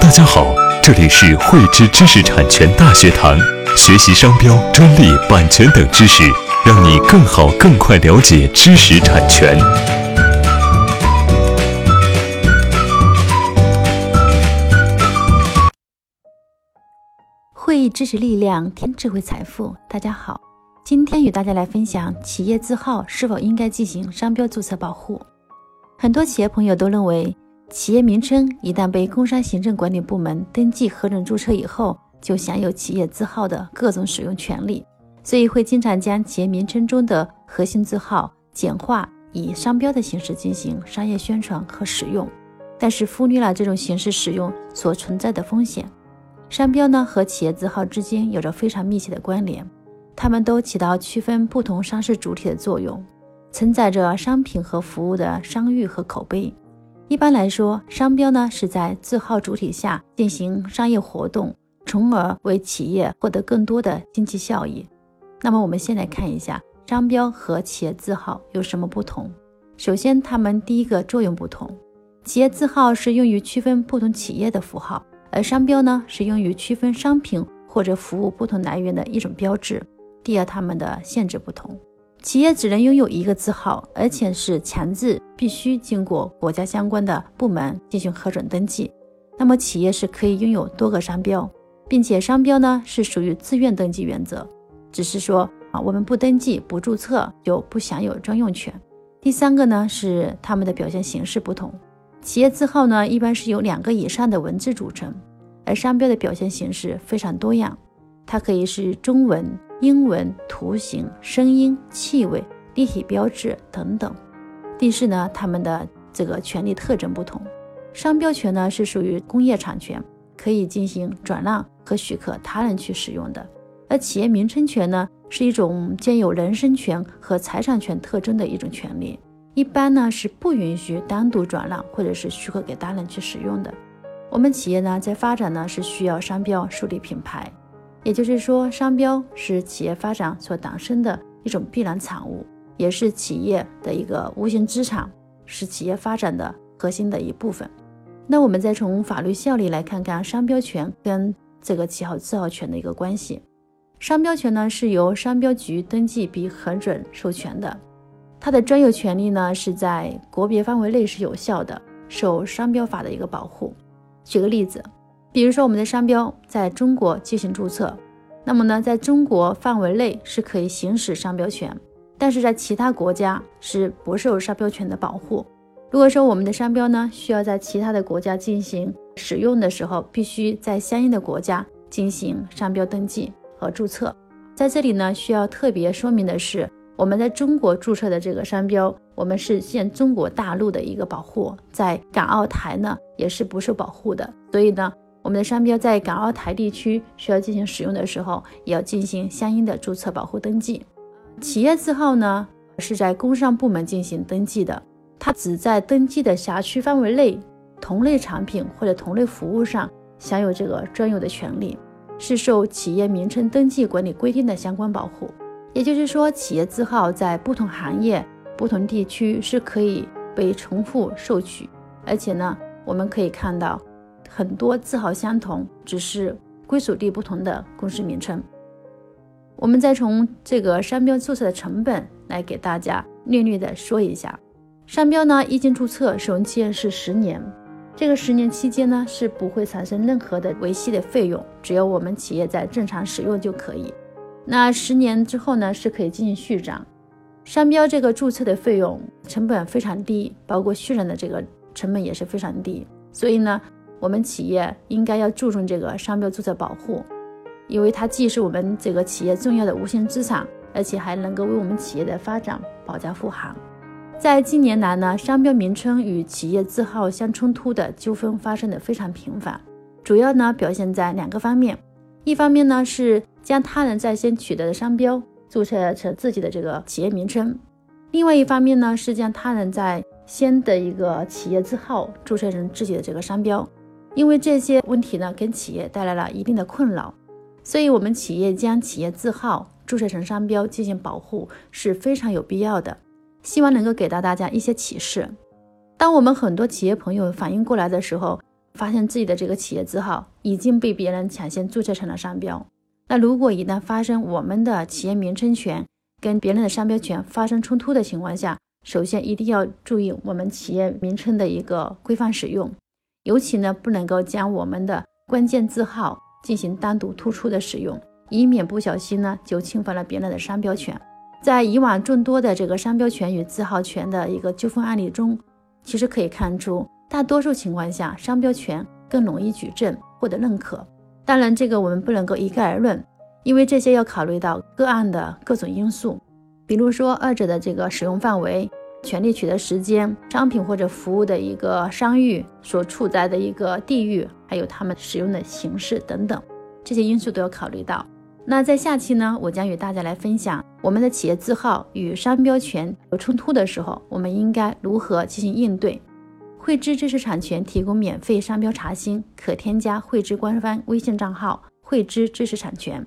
大家好，这里是汇知知识产权大学堂，学习商标、专利、版权等知识，让你更好、更快了解知识产权。会议知识力量，添智慧财富。大家好，今天与大家来分享企业字号是否应该进行商标注册保护。很多企业朋友都认为。企业名称一旦被工商行政管理部门登记核准注册以后，就享有企业字号的各种使用权利，所以会经常将企业名称中的核心字号简化，以商标的形式进行商业宣传和使用，但是忽略了这种形式使用所存在的风险。商标呢和企业字号之间有着非常密切的关联，它们都起到区分不同商事主体的作用，承载着商品和服务的商誉和口碑。一般来说，商标呢是在字号主体下进行商业活动，从而为企业获得更多的经济效益。那么，我们先来看一下商标和企业字号有什么不同。首先，它们第一个作用不同，企业字号是用于区分不同企业的符号，而商标呢是用于区分商品或者服务不同来源的一种标志。第二，它们的限制不同。企业只能拥有一个字号，而且是强制必须经过国家相关的部门进行核准登记。那么，企业是可以拥有多个商标，并且商标呢是属于自愿登记原则，只是说啊，我们不登记不注册就不享有专用权。第三个呢是它们的表现形式不同，企业字号呢一般是由两个以上的文字组成，而商标的表现形式非常多样，它可以是中文。英文、图形、声音、气味、立体标志等等。第四呢，他们的这个权利特征不同。商标权呢是属于工业产权，可以进行转让和许可他人去使用的。而企业名称权呢是一种兼有人身权和财产权特征的一种权利，一般呢是不允许单独转让或者是许可给他人去使用的。我们企业呢在发展呢是需要商标树立品牌。也就是说，商标是企业发展所诞生的一种必然产物，也是企业的一个无形资产，是企业发展的核心的一部分。那我们再从法律效力来看看商标权跟这个旗号字号权的一个关系。商标权呢是由商标局登记并核准授权的，它的专有权利呢是在国别范围内是有效的，受商标法的一个保护。举个例子。比如说，我们的商标在中国进行注册，那么呢，在中国范围内是可以行使商标权，但是在其他国家是不受商标权的保护。如果说我们的商标呢需要在其他的国家进行使用的时候，必须在相应的国家进行商标登记和注册。在这里呢，需要特别说明的是，我们在中国注册的这个商标，我们是现中国大陆的一个保护，在港澳台呢也是不受保护的，所以呢。我们的商标在港澳台地区需要进行使用的时候，也要进行相应的注册保护登记。企业字号呢是在工商部门进行登记的，它只在登记的辖区范围内，同类产品或者同类服务上享有这个专有的权利，是受企业名称登记管理规定的相关保护。也就是说，企业字号在不同行业、不同地区是可以被重复授取，而且呢，我们可以看到。很多字号相同，只是归属地不同的公司名称。我们再从这个商标注册的成本来给大家略略的说一下。商标呢，一经注册使用期限是十年，这个十年期间呢是不会产生任何的维系的费用，只要我们企业在正常使用就可以。那十年之后呢是可以进行续展。商标这个注册的费用成本非常低，包括续展的这个成本也是非常低，所以呢。我们企业应该要注重这个商标注册保护，因为它既是我们这个企业重要的无形资产，而且还能够为我们企业的发展保驾护航。在近年来呢，商标名称与企业字号相冲突的纠纷发生的非常频繁，主要呢表现在两个方面，一方面呢是将他人在先取得的商标注册成自己的这个企业名称，另外一方面呢是将他人在先的一个企业字号注册成自己的这个商标。因为这些问题呢，给企业带来了一定的困扰，所以我们企业将企业字号注册成商标进行保护是非常有必要的。希望能够给到大家一些启示。当我们很多企业朋友反应过来的时候，发现自己的这个企业字号已经被别人抢先注册成了商标。那如果一旦发生我们的企业名称权跟别人的商标权发生冲突的情况下，首先一定要注意我们企业名称的一个规范使用，尤其呢不能够将我们的关键字号进行单独突出的使用，以免不小心呢就侵犯了别人的商标权。在以往众多的这个商标权与字号权的一个纠纷案例中，其实可以看出，大多数情况下商标权更容易举证获得认可。当然，这个我们不能够一概而论，因为这些要考虑到个案的各种因素，比如说二者的这个使用范围、权利取得时间、商品或者服务的一个商誉所处在的一个地域，还有他们使用的形式等等，这些因素都要考虑到。那在下期呢，我将与大家来分享我们的企业字号与商标权有冲突的时候，我们应该如何进行应对。汇知知识产权提供免费商标查询，可添加汇知官方微信账号“汇知知识产权”。